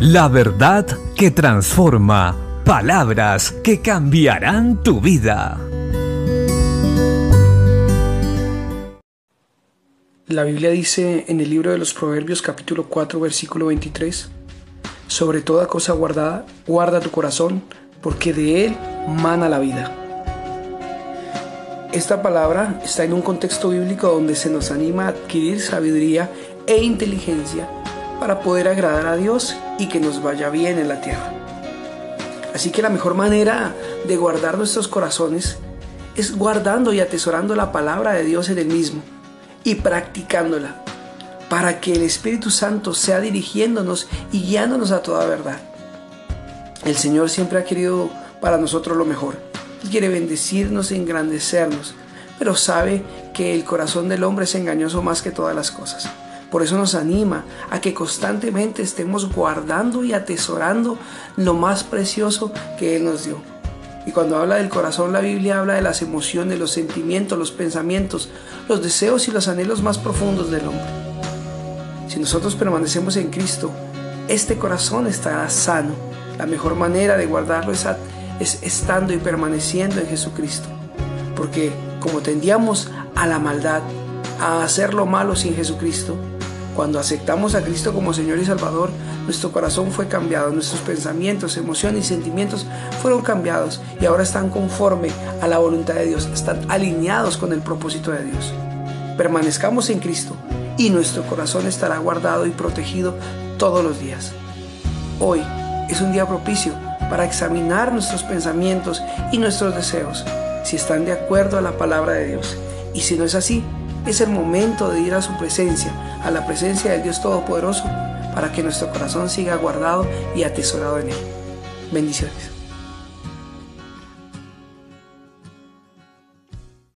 La verdad que transforma. Palabras que cambiarán tu vida. La Biblia dice en el libro de los Proverbios capítulo 4 versículo 23, sobre toda cosa guardada, guarda tu corazón, porque de él mana la vida. Esta palabra está en un contexto bíblico donde se nos anima a adquirir sabiduría e inteligencia para poder agradar a Dios y que nos vaya bien en la tierra. Así que la mejor manera de guardar nuestros corazones es guardando y atesorando la palabra de Dios en el mismo y practicándola para que el Espíritu Santo sea dirigiéndonos y guiándonos a toda verdad. El Señor siempre ha querido para nosotros lo mejor. Quiere bendecirnos e engrandecernos, pero sabe que el corazón del hombre es engañoso más que todas las cosas. Por eso nos anima a que constantemente estemos guardando y atesorando lo más precioso que Él nos dio. Y cuando habla del corazón, la Biblia habla de las emociones, los sentimientos, los pensamientos, los deseos y los anhelos más profundos del hombre. Si nosotros permanecemos en Cristo, este corazón estará sano. La mejor manera de guardarlo es, es estando y permaneciendo en Jesucristo. Porque como tendíamos a la maldad, a hacer lo malo sin Jesucristo, cuando aceptamos a Cristo como Señor y Salvador, nuestro corazón fue cambiado, nuestros pensamientos, emociones y sentimientos fueron cambiados y ahora están conforme a la voluntad de Dios, están alineados con el propósito de Dios. Permanezcamos en Cristo y nuestro corazón estará guardado y protegido todos los días. Hoy es un día propicio para examinar nuestros pensamientos y nuestros deseos, si están de acuerdo a la palabra de Dios. Y si no es así, es el momento de ir a su presencia, a la presencia del Dios Todopoderoso, para que nuestro corazón siga guardado y atesorado en Él. Bendiciones.